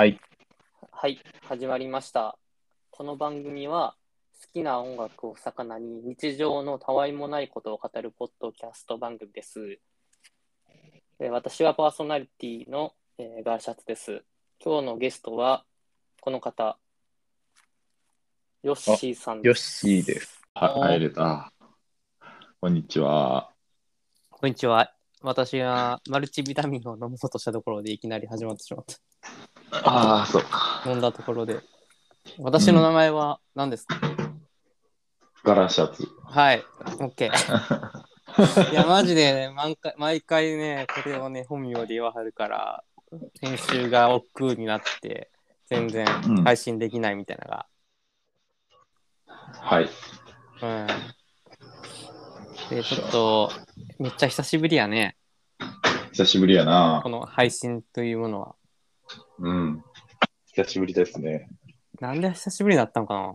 はい。はい、始まりました。この番組は好きな音楽を魚に日常のたわいもないことを語るポッドキャスト番組です。えー私はパーソナリティの、えーガーシャツです。今日のゲストはこの方、ヨッシーさんヨッシーです。はお入れた。こんにちは。こんにちは。私はマルチビタミンを飲もうとしたところでいきなり始まってしまった。ああ、そうか。飲んだところで。私の名前は何ですか、ガラシャツ。はい、OK。いや、マジでね、毎回毎回ね、これをね、本名で言わはるから、編集が億劫になって、全然うん配信できないみたいなのはい。が。うん。で、ちょっと、めっちゃ久しぶりやね、久しぶりやなこ。の配信というものは。うん。久しぶりですね。なんで久しぶりになったのか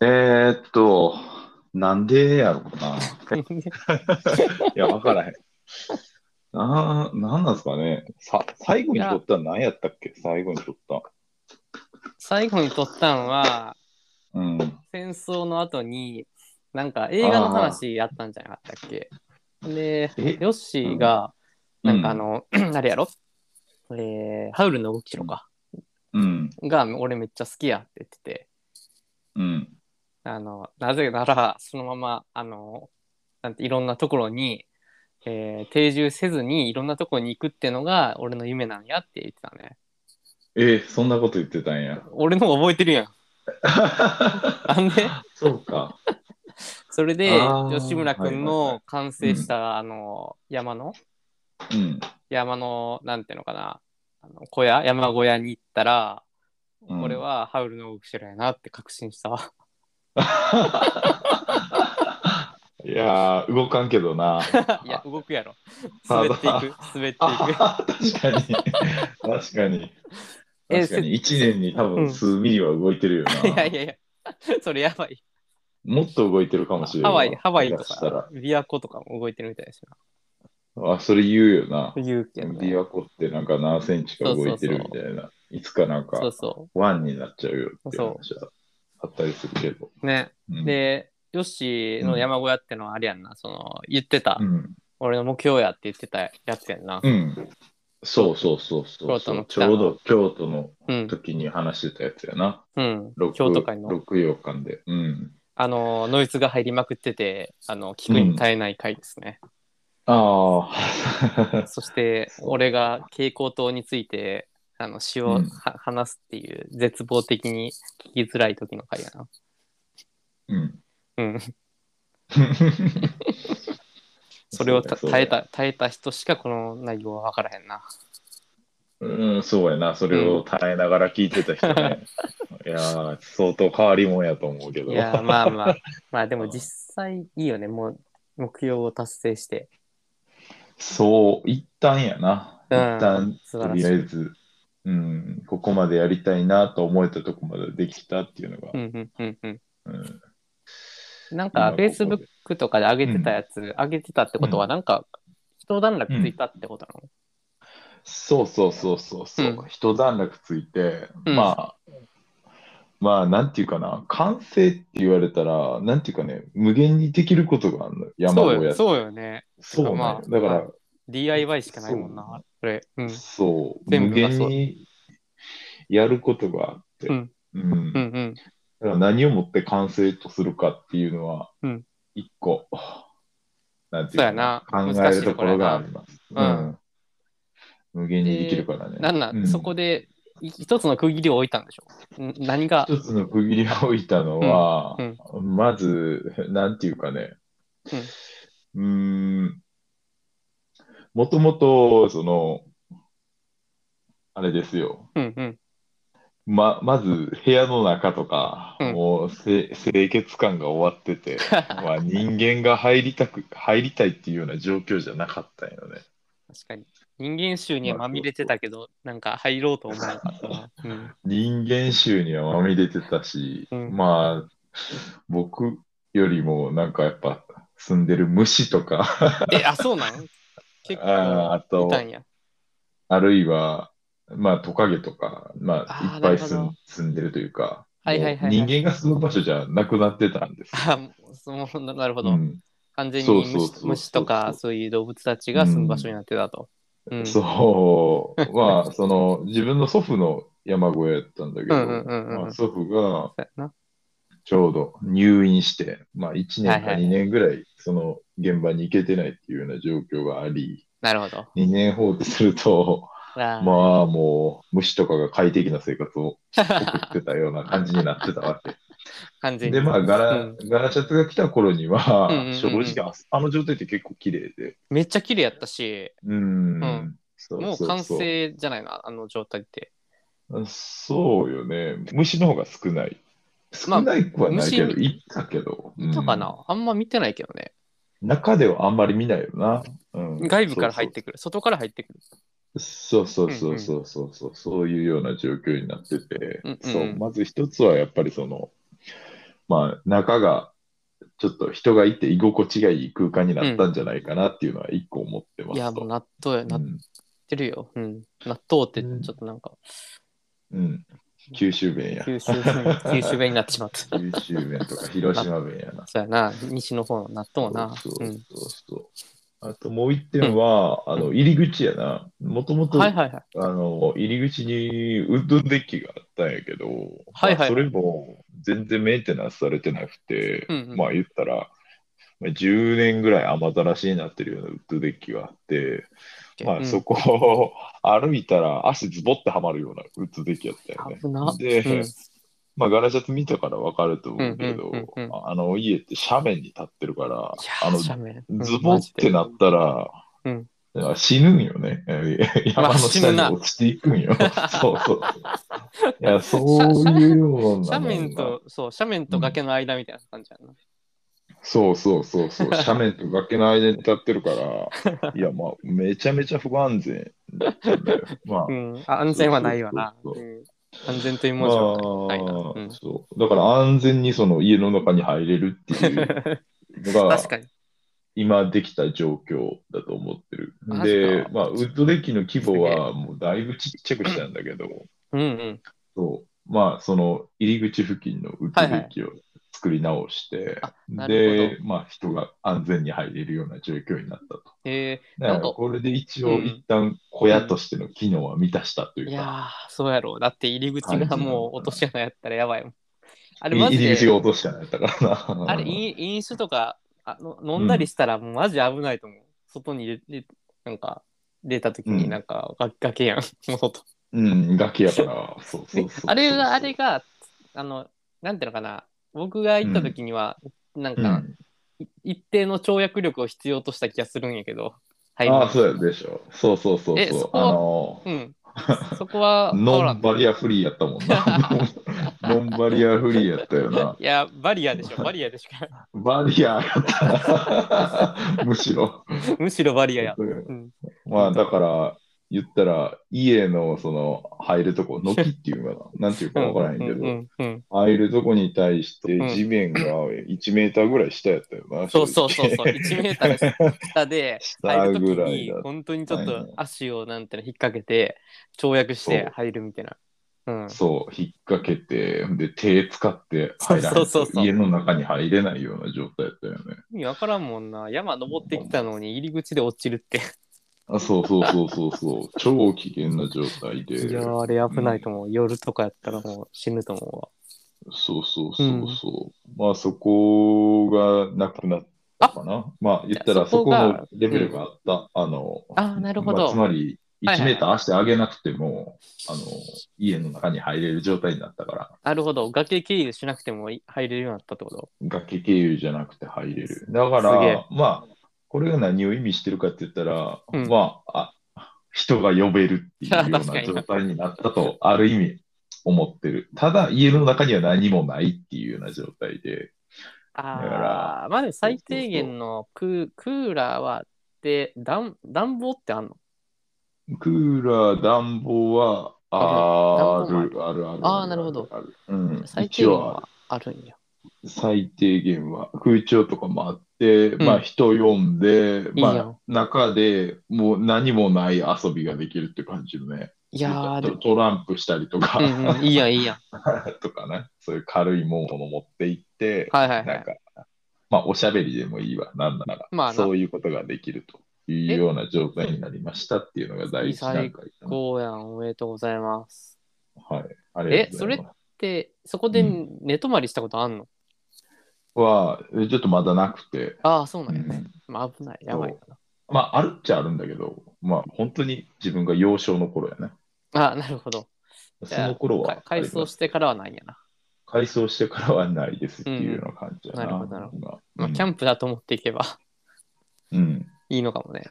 えー、っと、なんでやろうな。な いや、わからへん。な、なんなんすかね。さ、最後に撮ったの何やったっけ？最後に撮った。最後に撮ったのは、うん。戦争の後に、なんか映画の話やったんじゃなかったっけ？で、え？ヨッシーが、なんかあの、あれやろ？えー、ハウルの動きしろか。うん。が、俺めっちゃ好きやって言ってて、うん。あの、なぜなら、そのまま、あの、なんていろんなところに、えー定住せずにいろんなところに行くっていうのが俺の夢なんやって言ってたね。えー、そんなこと言ってたんや。俺の方覚えてるやん。なんで？そうか。それで吉村君の完成した、あの山のうん。山のなんていうのかなあの小屋山小屋に行ったら、うんこれはハウルの動く城やなって確信したわ。いやー、動かんけどな。いや動くやろ。あ滑っていく滑っていく。あ確かに。確かに。え確かに。1年に多うん分数ミリは動いてるよな。いやいやいやそれやばい。もっと動いてるかもしれない。ハワイハワイともしかしたか琵琶湖とかも動いてるみたいだしら。あ、それ言うよな。な。言うけどね。琵琶湖ってなんか何センチか動いてるみたいな。いつかなんかそうそワンになっちゃうよって話はあったりするけど。う。ね。うん、で、ヨッシーの山小屋ってのはあれやんな、その言ってた、うん。俺の目標やって言ってたやつやんな。うん。そうそうそうそう京都のちょうど京都のうん。時に話してたやつやな。うん。六京都会の。六洋館で。うん。あの、ノイズが入りまくってて、あの、聞くに耐えない回ですね。ああ。そして、俺が蛍光灯について、あの、詩をうんは話すっていう、絶望的に聞きづらい時の回やな。うん。うん。それを耐え。た、耐えた人しかこの内容は分からへんな。うん、そうやな。それを耐えながら聞いてた人ね。いやー、相当変わりもんやと思うけど。いや、まあまあ、まあでも実際いいよね、もう目標を達成して。そう、一旦やな。うん。一旦、とりあえず、うん、ここまでやりたいなと思えたとこまでできたっていうのが。う、んうんうんうん。うん。なんか、Facebook とかで上げてたやつ、上げてたってことは、うん。なんか、一段落ついたってことなの、そうそうそうそうそう、うん。一段落ついて、うん。まあ、まあ、なんていうかな、完成って言われたら、なんていうかね、無限にできることがあるの、山小屋って。そうよそうよね。そうね。まあだから、ま DIY しかないもんな、これ。うん。そう、無限にやることがあって、うんうんうんうん。だから何をもって完成とするかっていうのはうん、一個、なんていうかそうやな考えるところがあります。うん無限にできるからね。なんなん、うんそこでい一つの区切りを置いたんでしょん何が、一つの区切りを置いたのは、うんまず、なんていうかね、うーん、もともと、その、あれですよ。うんうん。ま、まず部屋の中とか、うんもうせ清潔感が終わってて、まあ、人間が入りたく、入りたいっていうような状況じゃなかったんよね。確かに。人間臭にはまみれてたけど、なんか入ろうと思わなかったな。うん。人間臭にはまみれてたし、うんまあ、僕よりもなんかやっぱ住んでる虫とか、え、あ、そうなん？結あーあと構いたんや。あるいは、まあトカゲとか、まあいっぱい住ん住んでるというか、はいはいはいはい人間が住む場所じゃなくなってたんですよ。あもうななるほど。うん完全にそうそうそうそう虫虫とかそういう動物たちが住む場所になってたと。うんそう、まあ、その、自分の祖父の山小屋やったんだけど、祖父が。ちょうど入院して、まあ、1年かはいはい2年ぐらい、その現場に行けてないっていうような状況があり、なるほど。2年放置すると、まあ、もう、虫とかが快適な生活を送ってたような感じになってたわけ。完全に。で、まあ、ガラ、うん。ガラシャツが来た頃には、うんうんうん。うん正直あ、あの状態って結構綺麗で、めっちゃ綺麗やったし、うん、うん。そうもうそう。そう完成じゃないな、あの状態って。そうよね。虫の方が少ない。まあ少ないくはないけど、虫いったけど。見たかうんな、あんま見てないけどね。中ではあんまり見ないよな。うん、外部から入ってくる、外から入ってくる。そうそうそうそうそうそう、そういうような状況になってて、うんうん。そう、まず一つはやっぱりその、まあ、中がちょっと人がいて居心地がいい空間になったんじゃないかなっていうのは一個思ってますと。いや、もう納豆や、なっうんてるよ。うん。納豆ってちょっとなんか、うん。九州弁や。九州弁、九州弁になってしまった。九州弁とか広島弁やな。そうやな、西の方の納豆な。そうそううん。そう。あともう一点は、あの入り口やな。もともと、はいはいはい。あの入り口にウッドデッキがあったんやけど、はいはいまあそれも全然メンテナンスされてなくて、うんうん。まあ言ったら、まあ10年ぐらい雨ざらしになってるようなウッドデッキがあって、まうん。あそこを 歩いたら足ズボってはまるようなウッドデッキやったよね。で、うん。まあガラシャツ見たからわかると思うけど、うんうんうんうん。あの家って斜面に立ってるから、あのズボってなったら、うん死ぬんよね。山の下に落ちていくんよ。そうそう。いや、そういうようなもんが斜面と、そう、斜面と崖の間みたいな感じやな。そうそうそうそう。斜面と崖の間に立ってるから、いや、まあ、めちゃめちゃ不安全だったんだよ。まあう、ん。あ安全はないわな。そうそううん安全という文字はないな。まあうんそう。だから安全にその家の中に入れるっていうのが確、かに。今できた状況だと思ってる。でまあ、ウッドデッキの規模はもうだいぶちっちゃくしたんだけど、うんうん。そう。まあ、その入り口付近のウッドデッキを作り直して、あなるで、まあ、人が安全に入れるような状況になったと。えだから、なんかこれで一応、うん一旦小屋としての機能は満たしたといー、うか、いやー、そうやろう。だって入り口がもう落とし穴やったらやばいもん。あれマジ入り口がで、落としたんやったからな。あれ飲飲酒とかあの飲んだりしたらもうマジ危ないと思う。外に入れなんか出た時になんかが崖やん。もう外うん、崖やから、そうそうそうそうあれが、あれが、あの、なんていうのかな、僕が行った時には、なんか、うん、い一定の跳躍力を必要とした気がするんやけど、はい。ああ、そうやでしょ。そうそうそうそう。えそこはあのうん。そこはノンバリアフリーやったもんな。ノンバリアフリーやったよな。いや、バリアでしょ、バリアでしか。バリアやったな。むしろ。むしろバリアや。うん。まあだから、言ったら、家のその入るとこ、軒っていうのかな？なんていうかわからへんけど、うんうんうん入るとこに対してうん地面が1メーターぐらい下やったよな。そうそうそうそう、正直1メーター下で 下入るときぐらいにだ、本当にちょっと足をなんていうの引っ掛けて、跳躍して入るみたいな。うん。そう、引っ掛けて、で、手使って入らないそうそうそうそう家の中に入れないような状態だったよね。意味わからんもんな。山登ってきたのに入り口で落ちるって。あそうそうそうそうそう、超危険な状態で。いやー、あれ危ないと思う。夜とかやったらもう死ぬと思そうそうそうそう。まあそこがなくなったかな。まあ言ったらそこのレベルがあった。あの、あーなるほどまあつまり1はいはいメーター足上げなくても、あの、家の中に入れる状態になったから、う。なるほど。崖経由しなくてもい入れるようになったってこと？崖経由じゃなくて入れる。だから、まあ、これが何を意味してるかって言ったら、うんまああ、人が呼べるっていうような 状態になったと、ある意味思ってる。ただ、家の中には何もないっていうような状態で、あらあ、まあでも最低限のククーラーはあって、暖暖房ってあんの？クーラー、暖房はああるる、ある、ある。あーなるほどある。うん。最低限はあるんや。最低限は空調とかもあって、うんまあ人呼んで、いいやんまあ中でもう何もない遊びができるって感じのね。いいやトトランプしたりとか、うんうん、いいやん、いいやん。とかね、そういう軽いものを持って行って、はいはいはい。なんか、まあ、おしゃべりでもいいわ、なんなら、まあなそういうことができるというような状態になりましたっていうのが第一段階かな。こうやん、おめでとうございます。はい。ありがとうございます。で、そこでうん寝泊まりしたことあんの、は、えちょっとまだなくて、ああ、そうなんうんやね。まあ危ない、やばいかまあ、あるっちゃあるんだけど、まあ、本当に自分が幼少の頃やね。な。あなるほど。じその頃はか改装してからはないんやな。改装してからはないですっていうような感じやな。うんなるほどなるほど。まあ、キャンンプだと思っていけばうん。いいのかもね。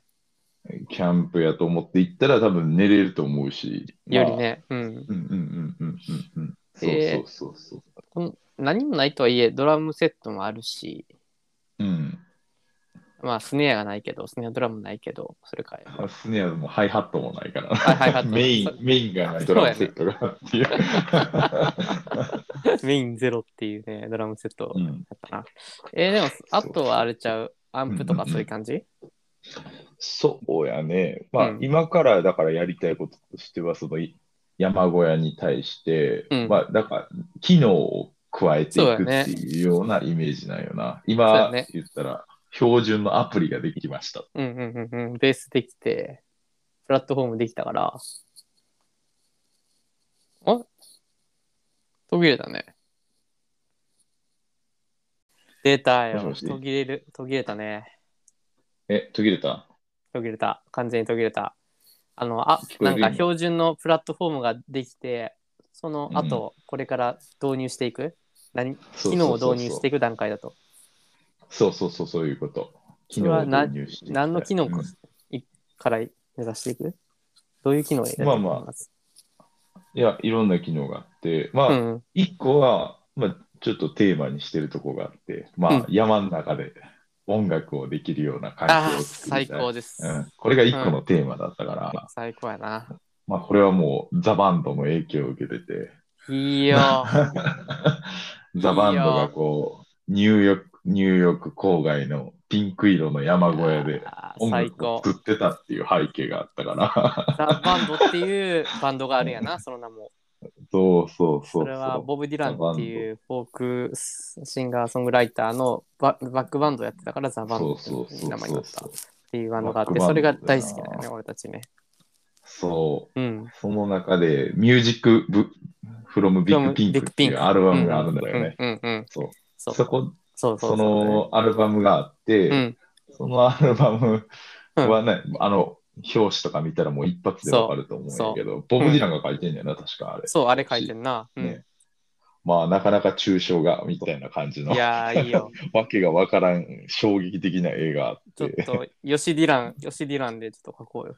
キャンプやと思って行ったら多分寝れると思うし。まあより。ね。うん。うんうんうんうんうんうん。そうえーそうそうそう。この何もないとはいえ、ドラムセットもあるし、うん。まあ、スネアがないけど、スネアドラムないけど、それかい。スネアもハイハットもないから。はいハイハットメイン、メインがないドラムセットがっていう。メインゼロっていうね、ドラムセットうんだったな。えーでも、あとはあれちゃう、アンプとかそういう感じ、そうやね。まあ、うん今からだからやりたいこととしては、そのい山小屋に対して、うんまあ、だから、機能を加えていくっていうようなイメージなんよな。そう今言ったら、標準のアプリができました。うんうんうんうん。ベースできて、プラットフォームできたから。あ？途切れたね。出たよ。途切れる。途切れたね。え、途切れた？途切れた。完全に途切れた。あの、あなんか標準のプラットフォームができて、その後、これから導入していく？何？機能を導入していく段階だと。そうそうそう、そういうこと。それはな機能を導入して何の機能うん。いから目指していく？どういう機能をまあまあ。ずいや、いろんな機能があって、まあ、うん。一個は、まあ、ちょっとテーマにしてるとこがあって、まあ、うん。山の中で音楽をできるような環境を作最りたい。高です。うん、これが一個のテーマだったから、最高やな。まあ、これはもうザ・バンドの影響を受けてて、いいよ。ザ・バンドがこう、ニューヨーク、ニューヨーク郊外のピンク色の山小屋で音最楽を高。作ってたっていう背景があったから、ザ・バンドっていうバンドがあるんやな、その名も。そうそうそうそれはボブ・ディランっていうフォークシンガーソングライターのババックバンドやってたからザ・バンドって名前になったっ。ていうバンドがあって、それが大好きだよね、俺たちね。そう。うん。その中で、ミュージックブ、フロムビッグピンクっていうアルバムがあるんだよね。うんう。そう。そうそこ、そうそうそのアルバムがあって、うん。そのアルバムはね、あの、表紙とか見たらもう一発でわかると思うけど、ボブ・ディランが書いてんだよな、確かあれ。そう、あれ書いてんな。うんね。まあ、なかなか抽象画みたいな感じのい、やー、いいよ。わけがわからん衝撃的な映画ちょってと、ヨシディラン、ヨシディランでちょっと書こうよ。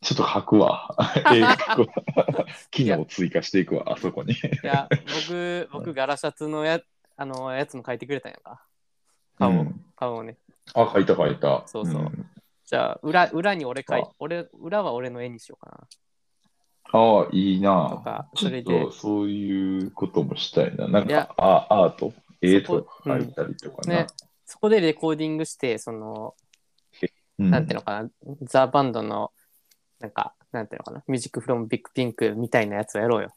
ちょっと書くわ。映画書くわ 機能を追加していくわ、あそこに。いや、僕、僕、ガラシャツのやあのやつも書いてくれたんやんか。顔を、うん顔をね。あ、書いた書いた。そうそうんじゃあ、裏裏に俺書いあ俺、裏は俺の絵にしようかああ、いいな。なと。か、それでと、そういうこともしたいな。なんか、あアート、絵とか描いたりとかな。ね、そこでレコーディングして、その、うんなんていうのかな、ザ・バンドの、なんか、なんていうのかな、ミュージックフロムビッグピンクみたいなやつをやろうよ。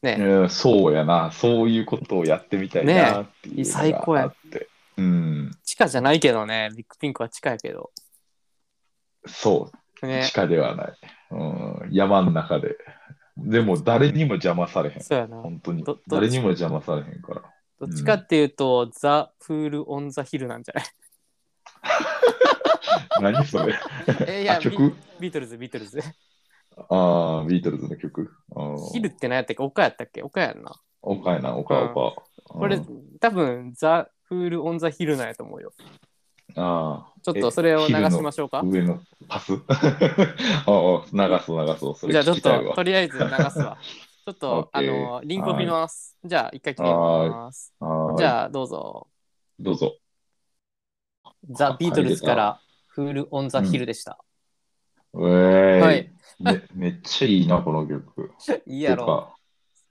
ね、うんそうやな。そういうことをやってみたいなっていうの最高やがあって。うん。地下じゃないけどね、ビッグピンクは地下やけど。そう。ね地、下ではない。うん。山の中で。でも、誰にも邪魔されへん。そうやな。本当に。誰にも邪魔されへんから。どっちかっていうと、ザ・フール・オン・ザ・ヒルなんじゃない？何それえいやあ曲？ビビートルズ、ビートルズ。ああ、ビートルズの曲。ヒルって何やったっけ？岡やったっけ？岡やんな。岡やな、岡、うん岡。これ、うん多分、 The Fool on the Hill なんやと思うよ。ああ。ちょっとそれを流しましょうか？上のパス？ああ、流そう流そう。それじゃあちょっと、とりあえず流すわ。ちょっと、あの、リンクを見ます。じゃあ、一回切ります。じゃあ、どうぞ。どうぞ。ザ・ビートルズから、フール・オン・ザ・ヒルでした。えーいはい。め。めっちゃいいな、この曲。いいやろ。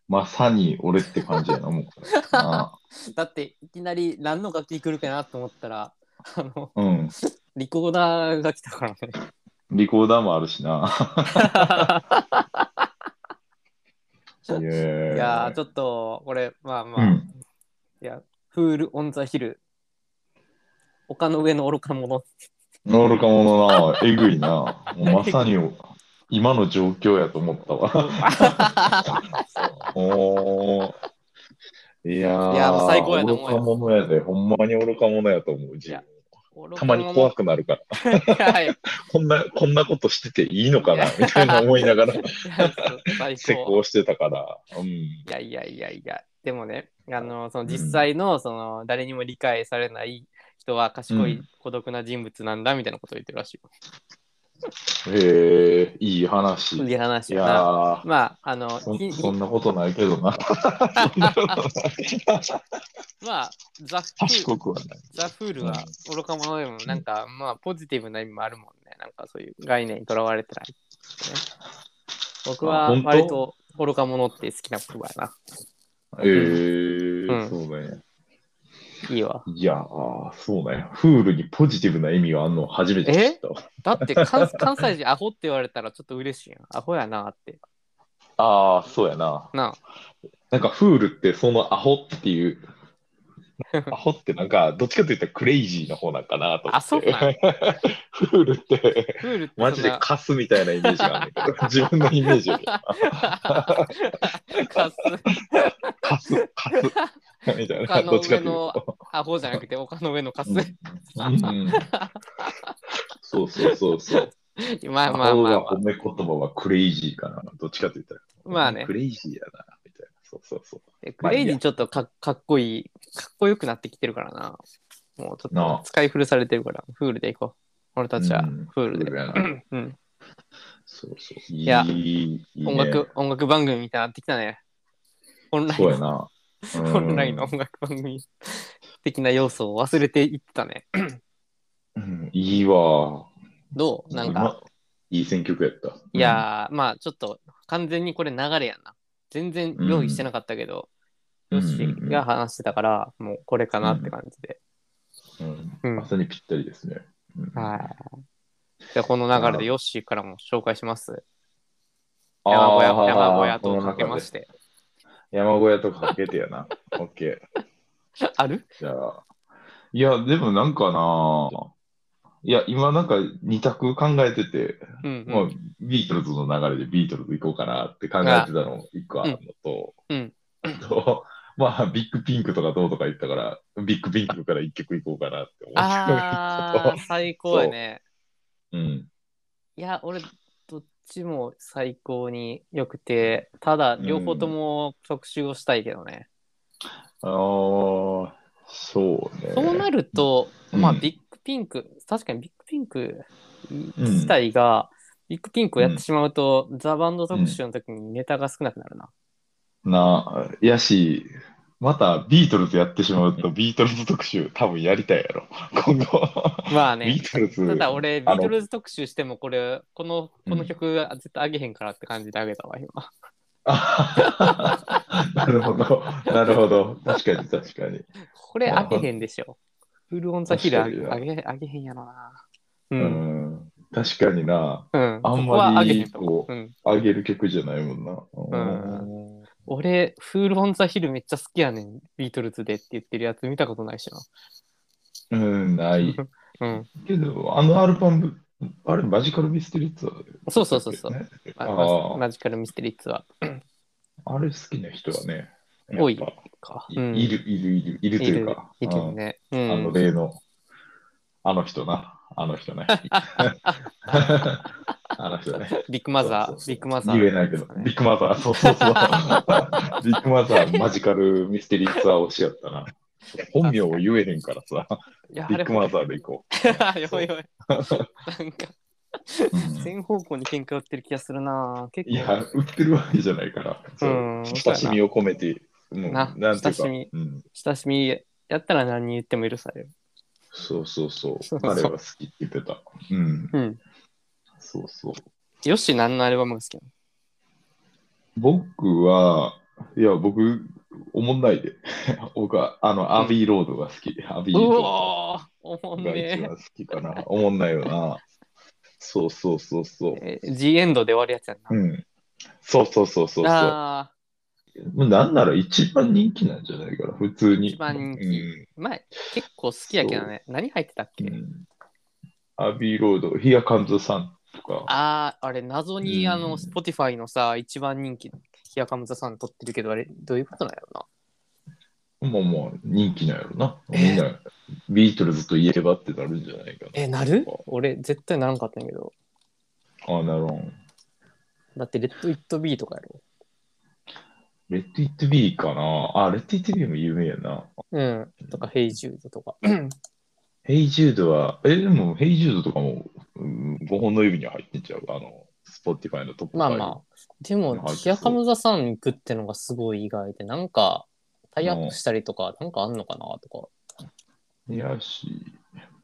まさに俺って感じやな、もう。あだって、いきなり何の楽器来るかなと思ったら、あの、あうん。リコーダーが来たからね。リコーダーもあるしな。い いやちょっと、これ、まあまあ、うん。いや、フール・オン・ザ・ヒル。丘の上の愚か者。愚か者な、えぐいな。もうまさに今の状況やと思ったわ。おーいやー、いやもう最高やと思うよ。愚か者やで、ほんまに愚か者やと思う、たまに怖くなるから、はい。こんな、こんなことしてていいのかな、みたいな思いながら。最施高。工してたから。うん。いやいやいやいや、でもね、あの、その実際の、その、誰にも理解されない人は賢いうん、孤独な人物なんだ、みたいなことを言ってるらしいよ。へえ、いい話。いい話いやまあ、あの、そひそんなことないけどな。まあ、ザ・フー賢くはない。ザ・フールは愚か者でも、なんか、まあ、ポジティブな意味もあるもんね。なんか、そういう概念にとらわれてない、ね。僕は割と愚か者って好きな言葉やな。ええうんそうね。いいわ。いやー、そうね。 fool にポジティブな意味があるの初めて知ったわ。だって関、関西人アホって言われたらちょっと嬉しいやん。アホやなって。ああ、そうやな。ななんか fool ってそのアホっていう、アホってなんかどっちかというとクレイジーな方なんかなと思って。あそうなん fool ってあ、 fool ってマジでカスみたいなイメージがあるんだけど、自分のイメージより。カスカス、カス。みたいな。どっちかというと。アホじゃなくて丘の上のカス。うんうんそうそうそうそう。まあまあまあ、ま褒め言葉はクレイジーかな。どっちかと言ったら。まあねクレイジーやな。そうそうそう。レイジーちょっとかかっこいい、かっこよくなってきてるからな。もうちょっと使い古されてるから、フールでいこう。俺たちはうんフールで。うん、そうそう。いいや音楽、音楽番組みたいになってきたね。本来の、そうやな。うん本来の音楽番組的な要素を忘れていってたね。うんいいわ。どう？なんか、いい選曲やった。いやー、まあちょっと完全にこれ流れやんな。全然用意してなかったけど、うんヨッシーが話してたから、もうこれかなって感じで。うん、うん朝にぴったりですね。うんはい。じゃあこの流れでヨッシーからも紹介します？山小屋、山小屋とかけまして。山小屋とかけてやな。オッケー。ある？じゃあ。いや、でもなんかな。いや、今なんか二択考えてて、うんまあ、ビートルズの流れでビートルズ行こうかなって考えてたの一個あるのと、うんあと、まあ、ビッグピンクとかどうとか言ったから、ビッグピンクから一曲行こうかなって思ってあー、最高やね。うん。いや、俺、どっちも最高に良くて、ただ、両方とも特集をしたいけどね。ああ、そうね。そうなると、まあ、うんビッグピンク、確かにビッグピンク自体が、ビッグピンクをやってしまうと、ザ・バンド特集の時にネタが少なくなるな。な、やし、またビートルズやってしまうと、ビートルズ特集多分やりたいやろ。今後。まあねビートルズ。ただ俺、ビートルズ特集しても、これ、この、この曲は絶対あげへんからって感じであげたわ、今。あなるほど。なるほど。確かに確かに。これあげへんでしょ。 Fool on the Hill あげあげあげへんやろな。う。うんん。確かにな。うん。あんそこはあまりげへんと思こう。うん。あげる曲じゃないもんな。うん俺、 Fool on the Hill めっちゃ好きやねん。ビートルズでって言ってるやつ見たことないしな。うん、ない。うん。けど、あのアルバム、あれ、 Magical Mystery Tourそうそうそうそうねああ Magical Mystery Tour はあれ好きな人はね、多いか。ぱいいる、いる、いる、いるというか、いるね。あのん。例の、あの人な、あの人ね。あの人ね。ビッグマザー、ビッグマザー。言えないけど、ビッグマザー、そうそうそう。ビッグマザー、マジカルミステリーツアー推しやったな。本名を言えへんからさ、ビッグマザーで行こよいよい。なんか、全方向に喧嘩売ってる気がするな。結構。いや、売ってるわけじゃないから、親しみを込めて、もうななんていうか、親しみうん、親しみやったら何言っても許される。そうそうそう、そうそう彼は好きって言ってた。うん、うん。そうそう。よし、何のアルバムが好きなの？僕は、いや、僕、おもんないで。僕は、あの、アビーロードが好き。アビーうローおーおもドが一んね番好きかな。おもんないよな。そうそうそうそう。えー、G エンドで終わるやつやんな。うん。そうそうそうそうそう。あもうなんなら一番人気なんじゃないかな、普通に。一番人気うんあ、まあ、結構好きやけどね。何入ってたっけ、うんAbbey Road、Here Comes the Sun とか。ああ、あれ、謎に、うんあの、Spotify のさ、一番人気、 Here Comes the Sun なってるけど、あれ、どういうことなんやろな？もうもう人気なんやろな。え？ーみんな、ビートルズといえばってなるんじゃないかな。え、なる？俺、絶対ならんかったんやけど。ああ、なるほど。だって、 Let It Be とかやろ。 Let It Be かな？あ、 Let It Be も有名やな。うん。とか、 Hey Jude とか。 Hey Jude は、え、でも、 Hey Jude とかも、うん、5本の指には入ってんちゃう？あの、 Spotify のトップ5まあまあ。でも、はい Here Comes the Sun 行くってのがすごい意外で、なんか、タイアップしたりとか、なんかあんのかなとか。いやし、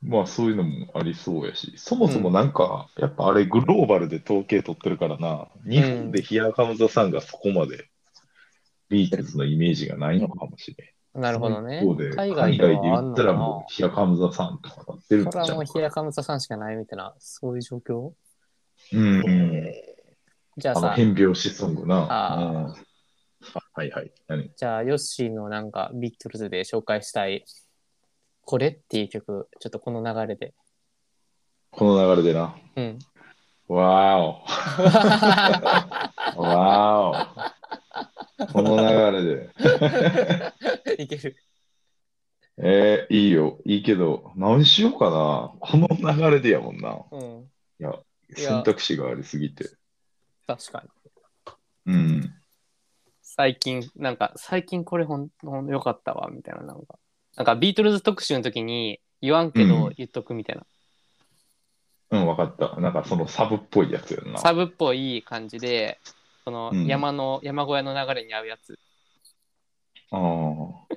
まあそういうのもありそうやし、そもそもなんか、やっぱあれグローバルで統計取ってるからな、日本で Here Comes the Sun がそこまでビートルズのイメージがないのかもしれん。なるほどね。海海外で言ったらもうヒアカムザさんとかなってるんそれはもうヒアカムザさんしかないみたいな、そういう状況、うんうん。じゃあさ、あの変拍子ソングな。ああはいはい。何？じゃあ、ヨッシーのなんか、ビートルズで紹介したい、これっていう曲、ちょっとこの流れで。この流れでな？うん。わーお。わーお。この流れで。いける。えー、いいよ。いいけど、何しようかな。この流れでやもんな。うん。いや、選択肢がありすぎて。確かに。うん。最近、なんか、最近これほん、ほんよかったわ、みたいな、なんか。なんか、ビートルズ特集の時に、言わんけうんど言っとくみたいな。うん、わかった。なんかそのサブっぽいやつやんな。サブっぽい感じで、このうん山の、山小屋の流れに合うやつ。ああ。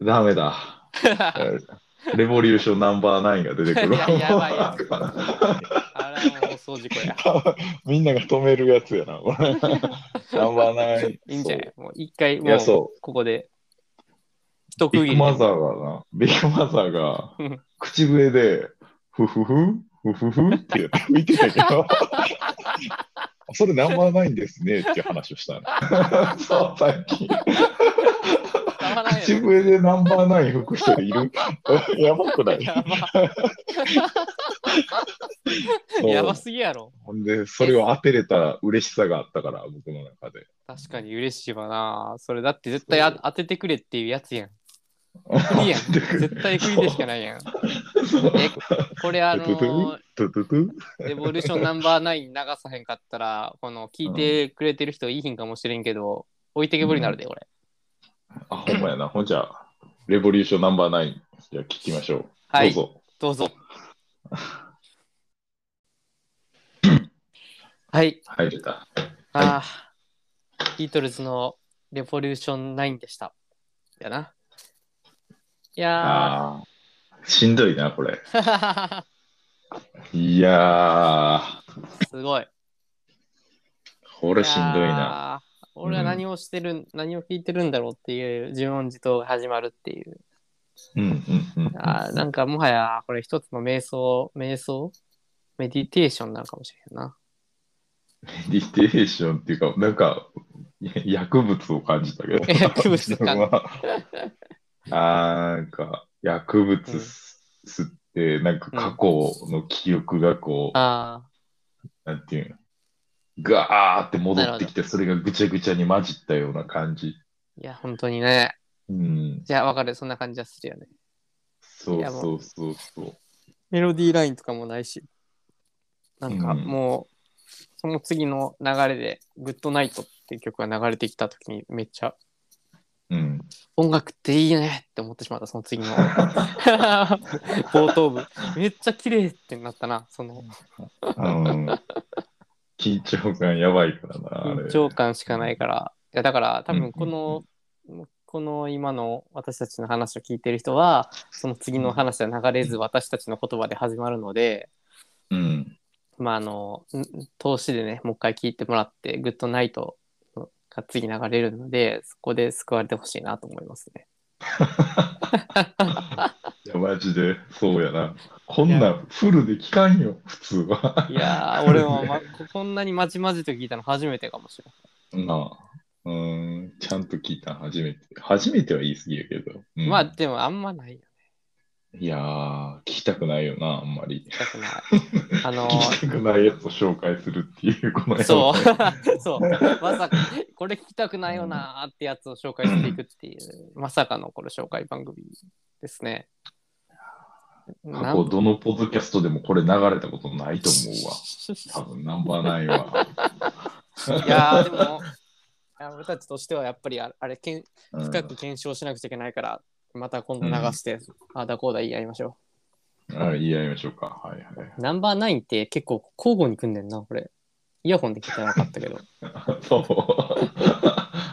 ダメだ。Revolution Number Nine が出てくる。いややばいや あれはもや。みんなが止めるやつやな。これ Number Nine。いいんじゃない？もう一回、もう、そここで。ビ区切りで。ッグマザーがな、ビッグマザーがうん口笛で、ふふふ、ふふふって言って吹いてたけど、それナンバーナインですねっていう話をしたの。そう、さっき。たまらんやろ口笛でナンバーナイン吹く人いる やばくない？やばやばすぎやろ。ほんで、それを当てれた嬉しさがあったから、僕の中で。確かに嬉しいわな。それだって絶対あ当ててくれっていうやつやん。振りやん。絶対振りでしかないやん。え、これあのー、レボリューションナンバーナイン流さへんかったら、この聞いてくれてる人いいひんかもしれんけど、置いてけぼりになるで、俺。あ、ほんまやな。ほんじゃあ、レボリューションナンバーナイン。じゃあ聞きましょう。はいどうぞ。どうぞ。はい。入れた。ああ、ビートルズのレボリューション9でした。やな。いやああ。しんどいな、これ。ー、いやすごい。ー、これしんどいな。やー。俺は何をしてる、何を聞いてるんだろうっていう自問自答が始まるっていう。うんうんうん。あーなんかもはやこれ一つの瞑想、瞑想？メディテーションなのかもしれんな。メディテーションっていうか、なんか、や薬物を感じたけど。薬物感 あーなんか、薬物吸って、なんか過去の記憶がこう、あなんていうの、ガーって戻ってきて、それがぐちゃぐちゃに混じったような感じ。あ、いや、本当にね。うん。じゃあわかる、そんな感じはするよね。そうそうそうそう。メロディーラインとかもないし。なんかうんもう、その次の流れで、グッドナイトっていう曲が流れてきた時にめっちゃ、うん。音楽っていいねって思ってしまった、その次の。冒頭部。めっちゃ綺麗ってなったな、そのうん、緊張感やばいからな。緊張感しかないから。いや、だから多うん分この、この今の私たちの話を聞いてる人は、その次の話は流れず私たちの言葉で始まるので、うん。まああの、ん通しでね、もう一回聞いてもらって、グッドナイトが次流れるので、そこで救われてほしいなと思いますね。いや、マジで、そうやな。こんなんフルで聞かんよ、普通は。いやー、俺も、ま、こんなにまちまちと聞いたの初めてかもしれん。なあ。うーん、ちゃんと聞いたの初めて。初めては言い過ぎやけど。うんまあ、でもあんまないよ。いやー、聞きたくないよな、あんまり。聞きたくない。あの 聞きたくないやつを紹介するっていう、このー、そう、そう、まさか、これ聞きたくないよなーってやつを紹介していくっていう、まさかのこれ紹介番組ですね。過去どのポッドキャストでもこれ流れたことないと思うわ。多分ナンバーナインは。いやー、でも、俺たちとしてはやっぱりああれけん、うん深く検証しなくちゃいけないから、また今度流して、ああだこうだ言い合いましょあ言い合いましょうか。はいはい。う。ナンバーナインって結構交互に組んでんな、これ。イヤホンで聞いてなかったけど。そう。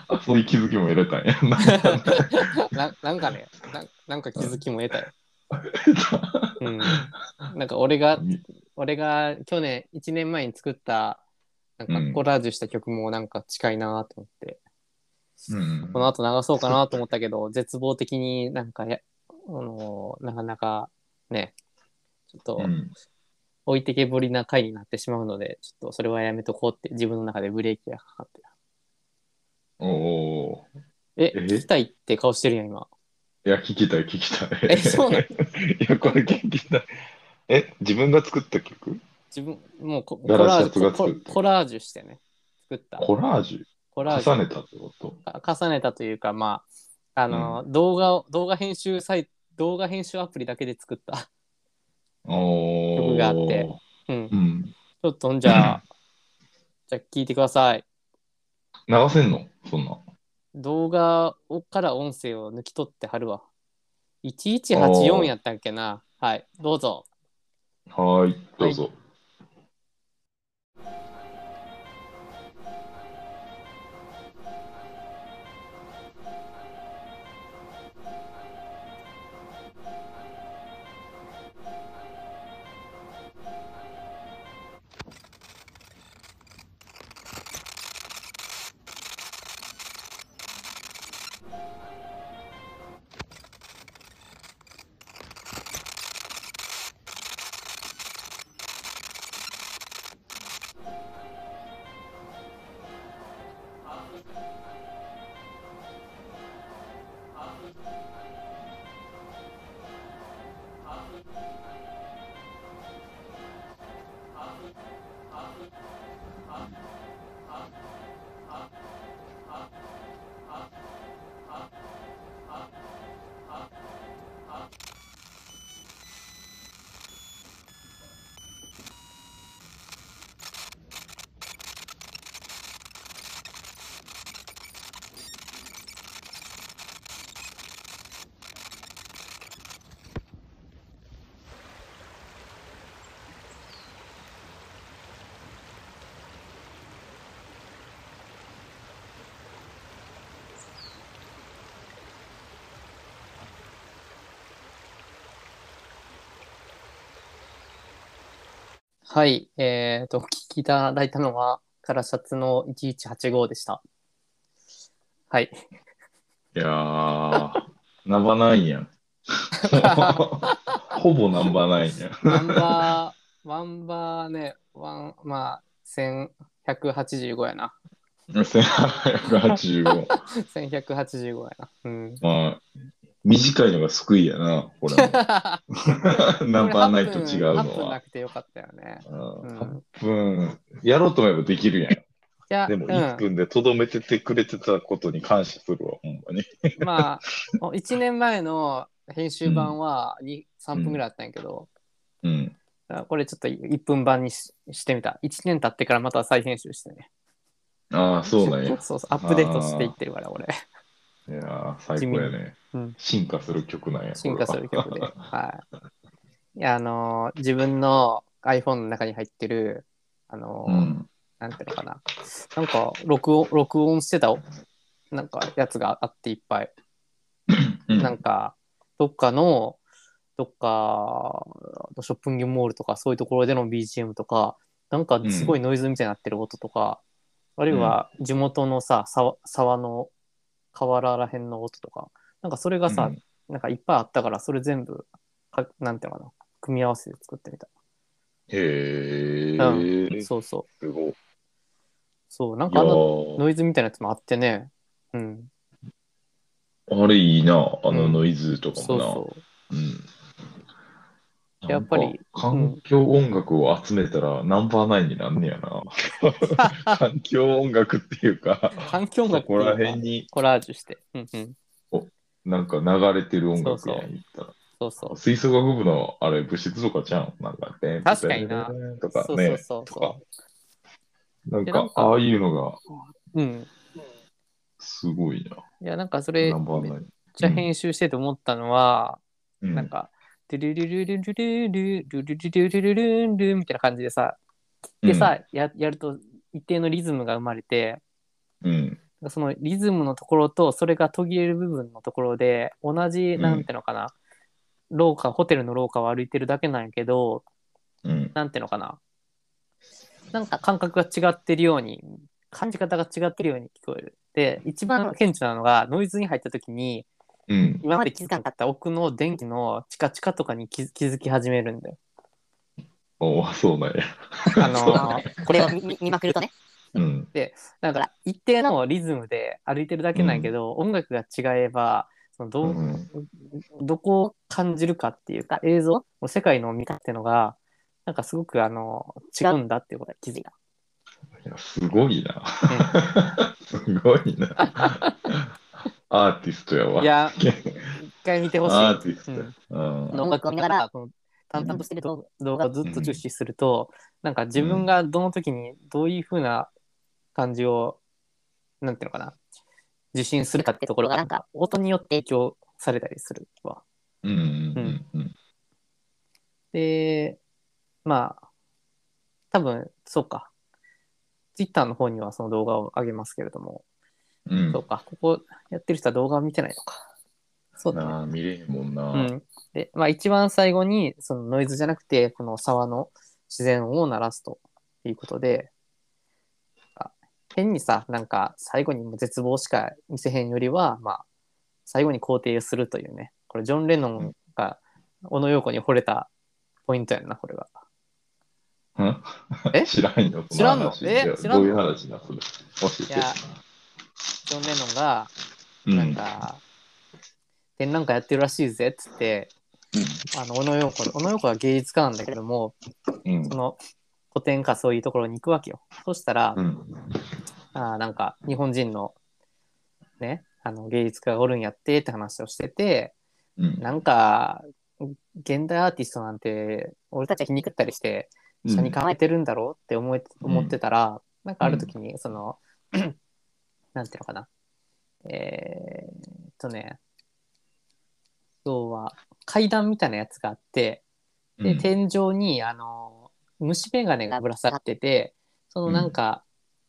あそういう気づきも得れたんや。ななんかねな、なんか気づきも得たよ。うん。なんか俺が、俺が去年、1年前に作った、なんかコラージュした曲もなんか近いなと思って、うんこの後流そうかなと思ったけど、絶望的になんかや、あのなかなかね、ちょっとうん置いてけぼりな回になってしまうので、ちょっとそれはやめとこうって自分の中でブレーキがかかってる。おおえ、え？聞きたいって顔してるやん、今。ー。いや、聞きたい、聞きたい。えそうなの？いや、これ聞きたい。え、自分が作った曲？自分、もうココガララージュココラージュしてね、作った。コラージュ？コラージュ重ねたってこと？か重ねたというか、まあ、あの、動画を、動画編集サイト、動画編集アプリだけで作った。お曲があってうん。ちうん。ょっと、じゃあ、じゃあ聞いてください。流せんの？そんなん。動画をから音声を抜き取って貼るわ。1184やったっけな。はい、どうぞ。はーい、どうぞ。はい、えっ、と、聞きいただいたのは、カラシャツの1185でした。はい。いやー、ナンバーナインやん。ほぼナンバーナインやん。ナンバー、ワンバーね、ワン、まあ、1185やな。1885。1185やな。うん。まあ、短いのが救いやな、これも。ナンバーナインと違うの8分なは。くてよかったよね。うんうん8分、やろうと思えばできるやん。でもうん1分でとどめててくれてたことに感謝するわ、ほんまに。まあ、1年前の編集版は2、3分ぐらいあったんやけど、うん。あこれちょっと1分版にししてみた。1年経ってからまた再編集してね。ああ、そうなんや。そうそう、アップデートしていってるから、俺。いやー、最高やね。うん、進化する曲なんや。進化する曲で。ははい。いや、あのー自分の iPhone の中に入ってる、あのーうん。なんていうのかな。なんか、録音、録音してた、なんか、やつがあっていっぱい。うんなんか、どっかの、どっか、ショッピングモールとか、そういうところでの BGM とか、なんかすごいノイズみたいになってる音とか、あるいは地元のさ、沢沢の河原らへんの音とか、なんかそれがさ、うんなんかいっぱいあったから、それ全部、かなんていうのかな、組み合わせて作ってみた。へえ、うん、そうそう。すごい。そう、なんかあのーノイズみたいなやつもあってね。うん。あれいいな、あのうんノイズとかもな。そうそうん。やっぱり環境音楽を集めたらナンバーナインになんねやな。う。環境音楽っていうか、環境音楽ここら辺にコラージュして。うんうん。なんか流れてる音楽そうそうやん言ったら。そうそう。吹奏楽部のあれ物質とかちゃう？んなんかね。確かになとかそうね。そうそうとか。なんかかああいうのがうん。すごいな。いや、なんかそれ、めっ。ちゃ編集してて思ったのは、うんなんか、ドゥルルルルルルルルルルルルルルルンルみたいな感じでさ、でさ、ややると一定のリズムが生まれて、うん。そのリズムのところとそれが途切れる部分のところで同じなんていうのかな、廊下ホテルの廊下を歩いてるだけなんやけどうん。なんていうのかななんか感覚が違ってるように感じ方が違ってるように聞こえるで一番顕著なのがノイズに入った時にうん。今まで気づかなかった奥の電気のチカチカとかに気づ気づき始めるんだよ。おお、そうなんや。あのーこれを見見見まくるとね。うん。なんか一定のリズムで歩いてるだけなんやけど、音楽が違えばそのどう、うんどこを感じるかっていうか映像世界の見方っていうのがなんかすごくあの違うんだっていうことに気づいた。いや、すごいな。すごいな。アーティストやわ。いや一回見てほしい。アーティストや。うんうん音楽を見ながらこの淡々としてる動動画をずっと注視すると、なんか自分がどの時にどういうふうな感じを、なんていうのかな受信するかってところがなんか音によって影響されたりするわ。うんうんうんうん。で、まあ、多分、そうか。ツイッターの方にはその動画を上げますけれども、うんそうか、ここやってる人は動画を見てないのか。そうだね。なあ、見れへんもんな。うん。で、まあ一番最後に、そのノイズじゃなくて、この沢の自然音を鳴らすということで、あ変にさ、なんか最後にも絶望しか見せへんよりは、まあ、最後に肯定するというね、これジョン・レノンが小野陽子に惚れたポイントやんな、これが。うんえ？知らんよ。知らんの？え？知らんの？どういう話だ、それ。教えて。いや、ジョン・レノンが、うん。なんか、展覧会やってるらしいぜっつって、あの、小野陽子、小野陽子は芸術家なんだけども、うん。その古典かそういうところに行くわけよ。そしたら、うん。あーなんか日本人のね、あの芸術家がおるんやってって話をしてて、うん。なんか現代アーティストなんて俺たちは皮肉ったりして下に構えてるんだろうって思え思ってたら、なんかある時にその、なんていうのかな。えーっとね、要は階段みたいなやつがあって、で、天井に、あの、虫眼鏡がぶら下がってて、そのなんか、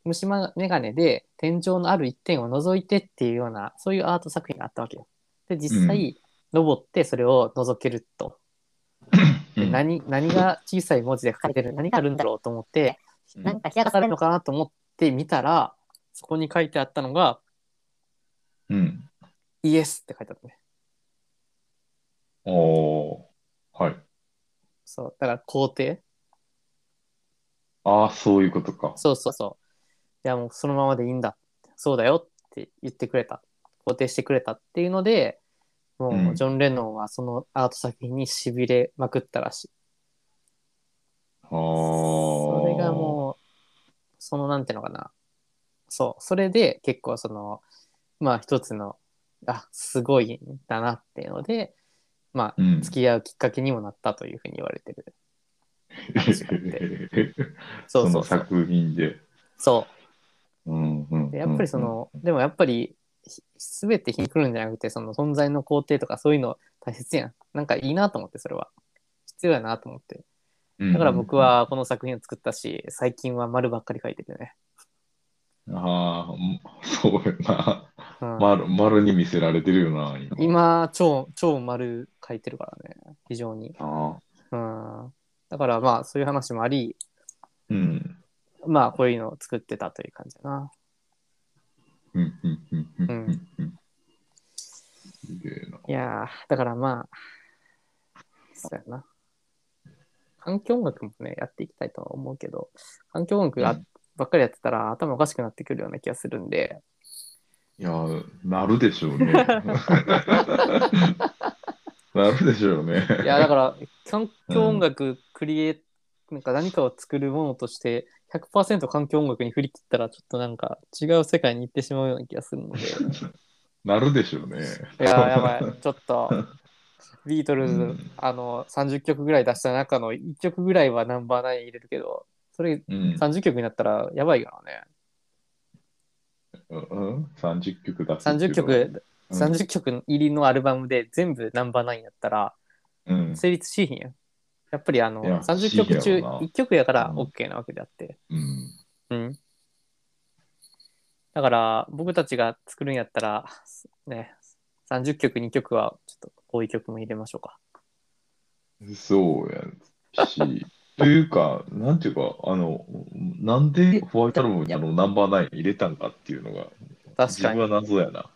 虫眼鏡で天井のある一点を覗いてっていうような、そういうアート作品があったわけよ。で、実際、登ってそれを覗けると。で何何が小さい文字で書かれてる何があるんだろうと思って、何か冷やかされるのかなと思って見たら、そこに書いてあったのが、うん。イエスって書いてあったね。おーはい。そう。だから肯定ああ、そういうことか。そうそうそう。いやもうそのままでいいんだ。そうだよって言ってくれた。肯定してくれたっていうので、もうんうジョン・レノンはそのアート作品にしびれまくったらしい。ああ。それがもう、そのなんていうのかな。そう。それで結構その、まあ一つの、あ、すごいんだなっていうので、まあうん、付き合うきっかけにもなったというふうに言われてる。話があってそそうのそうそう。作品で。そう。うんうんでやっぱりその、でもやっぱりすべてひにくるんじゃなくてその存在の肯定とかそういうの大切やんなんかいいなと思ってそれは必要やなと思ってだから僕、はこの作品を作ったし最近は丸ばっかり書いててね、うんああ、そうやな。うん丸丸に見せられてるよな、今。今超超丸書いてるからね非常に、ああ。うん、だからまあそういう話もありうん。まあこういうのを作ってたという感じだなうんうんうんうんうんうんすげえな。いやー、だからまあ、そうやな。環境音楽もね、やっていきたいとは思うけど、環境音楽がうんばっかりやってたら頭おかしくなってくるような気がするんで、いや、なるでしょうね。なるでしょうね。いや、だから、環境音楽クリエ、なんか何かを作るものとして、100%環境音楽に振り切ったら、ちょっとなんか違う世界に行ってしまうような気がするので、なるでしょうね。いや、やばい、ちょっと、ビートルズ、うんあの、30曲ぐらい出した中の1曲ぐらいはナンバーナイン入れるけど、それうん。30曲になったらやばいからね。うん、30曲出すっていうのは。30曲、30曲入りのアルバムで全部ナンバーナインやったらうん。成立しひんやん。やっぱりあのいや30曲中しいやろな1曲やからうん OK なわけであって。うん。うん。だから僕たちが作るんやったら、ね、30曲2曲はちょっとこういう曲も入れましょうか。そうやし、というか、なんていうか、あの、なんでホワイトアルバムにあのナンバーナイン入れたんかっていうのが、確かに。自分は謎やな。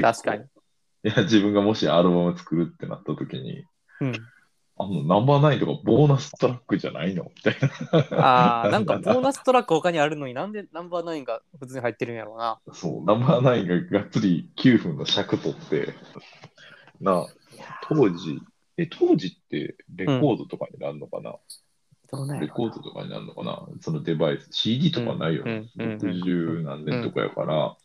確かに。。いや、自分がもしアルバム作るってなった時に、うん。あの、ナンバーナインとかボーナストラックじゃないの？みたいな。ああ、なんかボーナストラック他にあるのになんでナンバーナインが普通に入ってるんやろうな。そう、ナンバーナインががっつり9分の尺取って、な、当時、え、当時ってレコードとかになるのかな、どうなんやろうなレコードとかになるのかな？そのデバイス、CD とかないよね。うんうんうん60何年とかやから。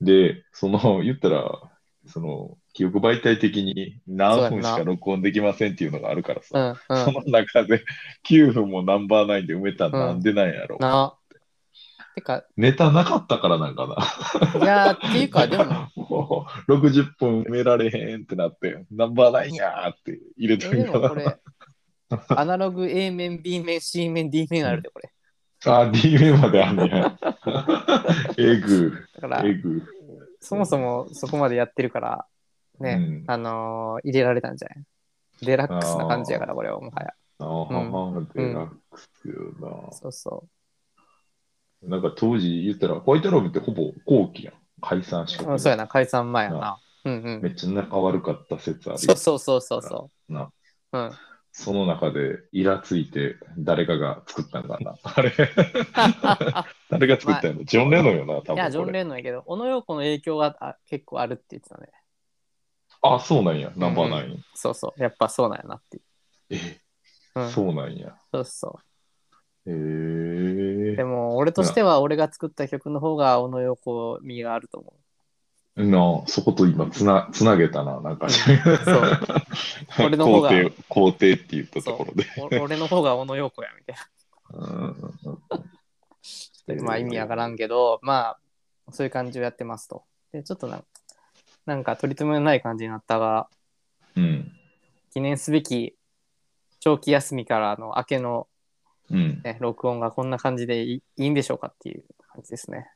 で、その、言ったら、その、記憶媒体的に何分しか録音できませんっていうのがあるからさ、うんうん。その中で9分もナンバーナインで埋めたらなんでなんやろ、な。てか、ネタなかったからなんかな。いやー、っていうか、でも、もう60分埋められへんってなって、ナンバーナインやーって入れえたんかな。でもこれ、アナログ A 面、B 面、C 面、D 面あるで、これ。あ、D 面まであんねや。えぐだから、えぐそもそもそこまでやってるから、ね、うんあのー入れられたんじゃない？デラックスな感じやから、これはもはや。ああ、デラックスよな。そうそなんか当時言ったら、ホワイトラブってほぼ後期やん。解散しう。かうん、そうやな、解散前やな。うんうん。めっちゃ仲悪かった説あるそうそうそうそうそな。う。うん。その中でイラついて誰かが作ったんかな。あれ誰が作ったんやろ、ジョン・レノンよな、多分。いや、ジョン・レンノンやけど、小野洋子の影響があ結構あるって言ってたね。あ、そうなんや、ナンバーナイン。そうそう。やっぱそうなんやなって。え、うん、そうなんや。そうそへえう。でも、俺としては俺が作った曲の方が小野洋子味があると思なあ、そこと今つな、つなげたな、なんか。そう俺の方が肯定、肯定って言ったところで。俺の方が小野洋子や、みたいうんな。まあ意味わからんけど、まあ、そういう感じをやってますと。で、ちょっとなんなんか取り留めのない感じになったが、うん。記念すべき長期休みからの明けの、うん。ね、録音がこんな感じでいいいいんでしょうかっていう感じですね。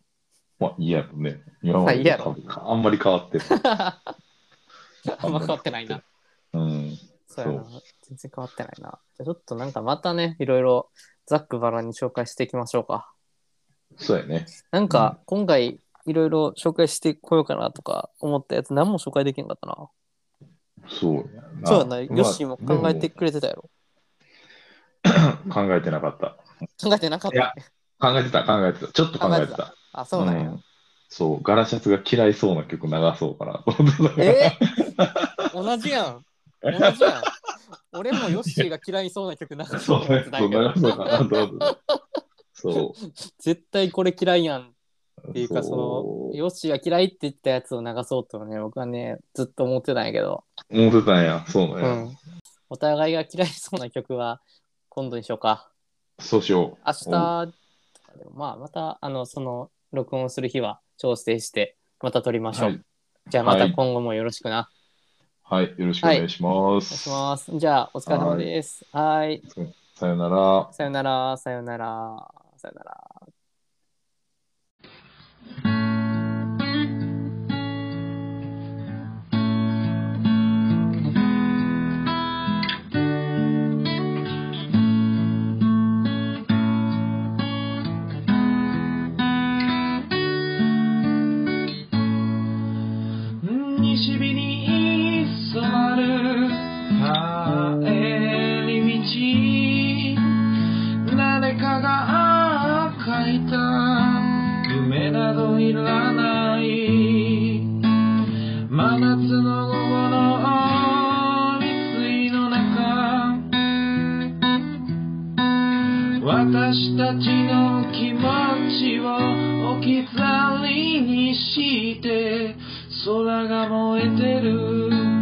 まあ、いいやろね。今までまあんまり変わってる。あんま変わってないな。うん。そうやなそ。全然変わってないな。じゃあちょっとなんかまたね、いろいろざっくばらんに紹介していきましょうか。そうやね。なんか今回いろいろ紹介してこようかなとか思ったやつ何も紹介できなかったな。そうやな。そうやな。ヨまあッシーも考えてくれてたやろ。でも 考えてなかった。考えてなかっいやた。考えてた、考えてた。ちょっと考えてた。あ、そうなんや。んそう、ガラシャツが嫌いそうな曲流そうかなと思ってた。え 同じやん。同じやん。俺もヨッシーが嫌いそうな曲流そそうそう、やけど流そうかなと思ってた。そう。絶対これ嫌いやんっていうか、そそうの、ヨッシーが嫌いって言ったやつを流そうとね、僕はね、ずっと思ってたんやけど、思ってたんや。そううなんや。ん。お互いが嫌いそうな曲は今度にしようか。そうしよ明日まあ、また、あの、その、録音する日は調整して、また撮りまう。しょう。はい。じゃあ、まはいた今後もよろしくな。はい。よろしくお願いしまお願いす。します。じゃあ、お疲れ様です。はい。さよなら。さよなら、さよなら、さよなら。して空が燃えてる。